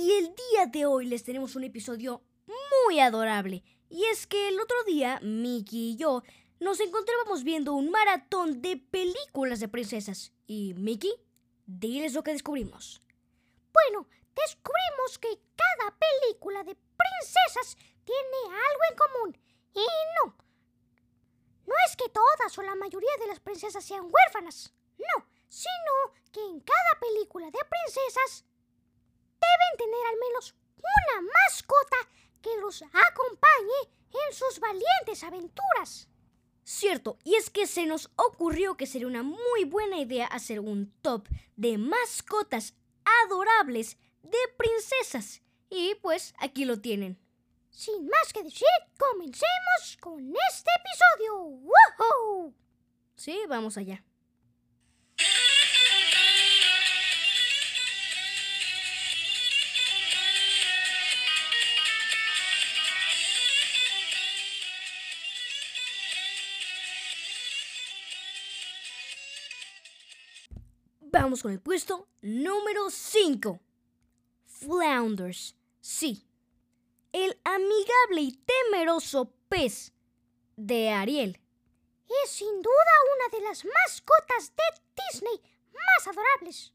Y el día de hoy les tenemos un episodio muy adorable. Y es que el otro día, Mickey y yo nos encontrábamos viendo un maratón de películas de princesas. Y Mickey, diles lo que descubrimos. Bueno, descubrimos que cada película de princesas tiene algo en común. Y no. No es que todas o la mayoría de las princesas sean huérfanas. No, sino que en cada película de princesas deben tener al menos una mascota que los acompañe en sus valientes aventuras. Cierto, y es que se nos ocurrió que sería una muy buena idea hacer un top de mascotas adorables de princesas. Y pues aquí lo tienen. Sin más que decir, comencemos con este episodio. ¡Woohoo! Sí, vamos allá. Con el puesto número 5. Flounders. Sí. El amigable y temeroso pez de Ariel. Es sin duda una de las mascotas de Disney más adorables,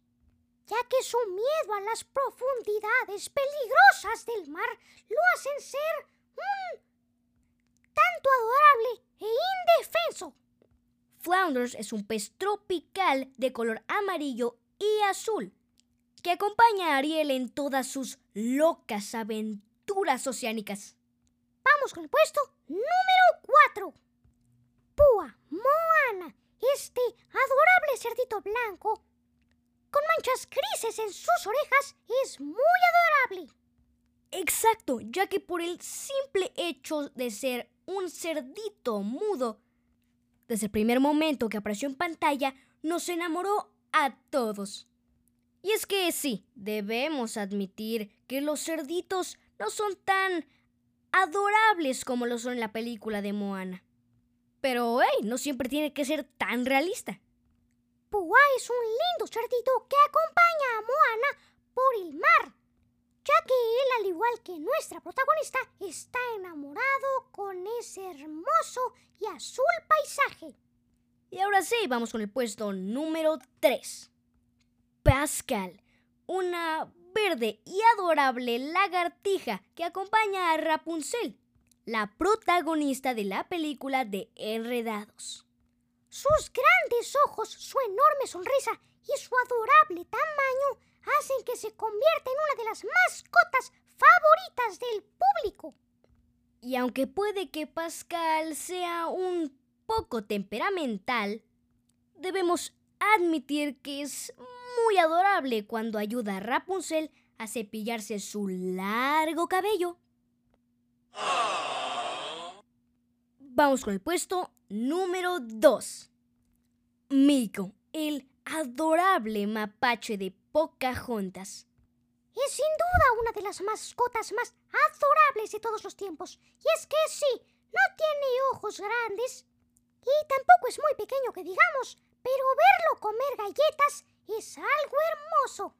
ya que su miedo a las profundidades peligrosas del mar lo hacen ser un tanto adorable e indefenso. Flounders es un pez tropical de color amarillo y azul que acompaña a Ariel en todas sus locas aventuras oceánicas. Vamos con el puesto número 4. Púa Moana, este adorable cerdito blanco con manchas grises en sus orejas, es muy adorable. Exacto, ya que por el simple hecho de ser un cerdito mudo, desde el primer momento que apareció en pantalla, nos enamoró a todos. Y es que sí, debemos admitir que los cerditos no son tan adorables como lo son en la película de Moana. Pero, hey, no siempre tiene que ser tan realista. Púa es un lindo cerdito que acompaña a Moana por el mar, al igual que nuestra protagonista, está enamorado con ese hermoso y azul paisaje. Y ahora sí, vamos con el puesto número 3. Pascal, una verde y adorable lagartija que acompaña a Rapunzel, la protagonista de la película de Enredados. Sus grandes ojos, su enorme sonrisa y su adorable tamaño hacen que se convierta en una de las mascotas favoritas del público. Y aunque puede que Pascal sea un poco temperamental, debemos admitir que es muy adorable cuando ayuda a Rapunzel a cepillarse su largo cabello. Vamos con el puesto número 2. Miko, el adorable mapache de Pocahontas. Es sin duda una de las mascotas más adorables de todos los tiempos. Y es que sí, no tiene ojos grandes y tampoco es muy pequeño que digamos, pero verlo comer galletas es algo hermoso.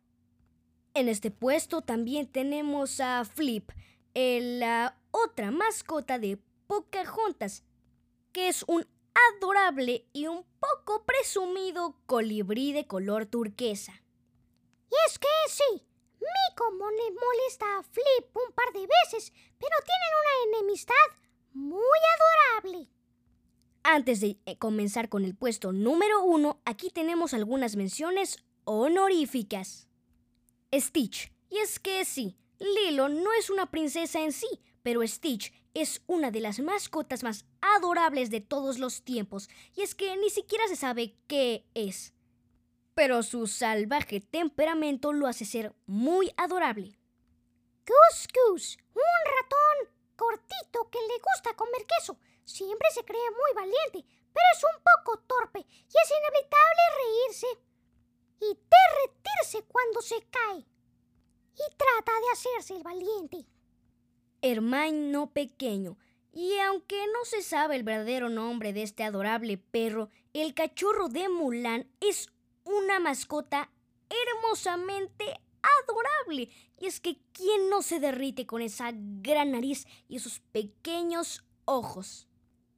En este puesto también tenemos a Flip, la otra mascota de Pocahontas, que es un adorable y un poco presumido colibrí de color turquesa. Y es que sí, le molesta a Flip un par de veces, pero tienen una enemistad muy adorable. Antes de eh, comenzar con el puesto número uno, aquí tenemos algunas menciones honoríficas. Stitch. Y es que sí, Lilo no es una princesa en sí, pero Stitch es una de las mascotas más adorables de todos los tiempos, y es que ni siquiera se sabe qué es. Pero su salvaje temperamento lo hace ser muy adorable. Goose Goose, un ratón cortito que le gusta comer queso. Siempre se cree muy valiente, pero es un poco torpe y es inevitable reírse y derretirse cuando se cae. Y trata de hacerse el valiente. Hermano pequeño. Y aunque no se sabe el verdadero nombre de este adorable perro, el cachorro de Mulan es una mascota hermosamente adorable. Y es que ¿quién no se derrite con esa gran nariz y esos pequeños ojos?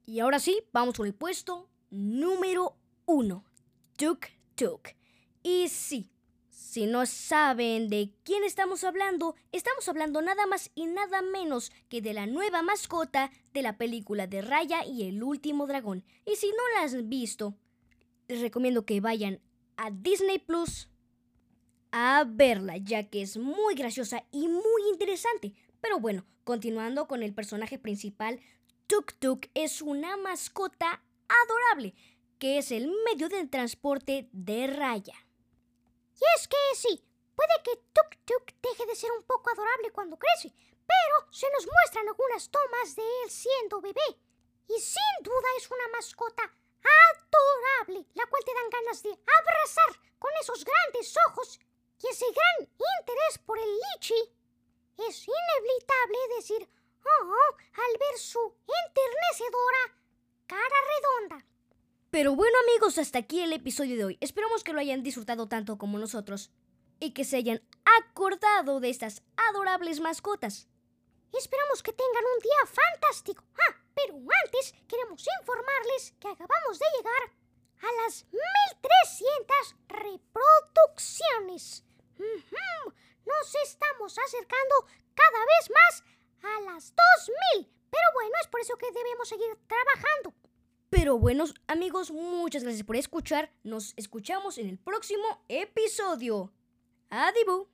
Y ahora sí, vamos con el puesto número uno. Tuk Tuk. Y sí, si no saben de quién estamos hablando, estamos hablando nada más y nada menos que de la nueva mascota de la película de Raya y el último dragón. Y si no la han visto, les recomiendo que vayan a Disney Plus a verla, ya que es muy graciosa y muy interesante. Pero bueno, continuando con el personaje principal, Tuk Tuk es una mascota adorable, que es el medio de transporte de Raya. Y es que sí, puede que Tuk Tuk deje de ser un poco adorable cuando crece, pero se nos muestran algunas tomas de él siendo bebé. Y sin duda es una mascota adorable, la cual te dan ganas de abrazar con esos grandes ojos y ese gran interés por el lichi. Es inevitable decir, oh, al ver su enternecedora cara redonda. Pero bueno amigos, hasta aquí el episodio de hoy. Esperamos que lo hayan disfrutado tanto como nosotros y que se hayan acordado de estas adorables mascotas. Esperamos que tengan un día fantástico. Ah, pero antes queremos informarles que acabamos de llegar a las 1300 reproducciones. Nos estamos acercando cada vez más a las 2000. Pero bueno, es por eso que debemos seguir trabajando. Pero bueno, amigos, muchas gracias por escuchar. Nos escuchamos en el próximo episodio. Adibu.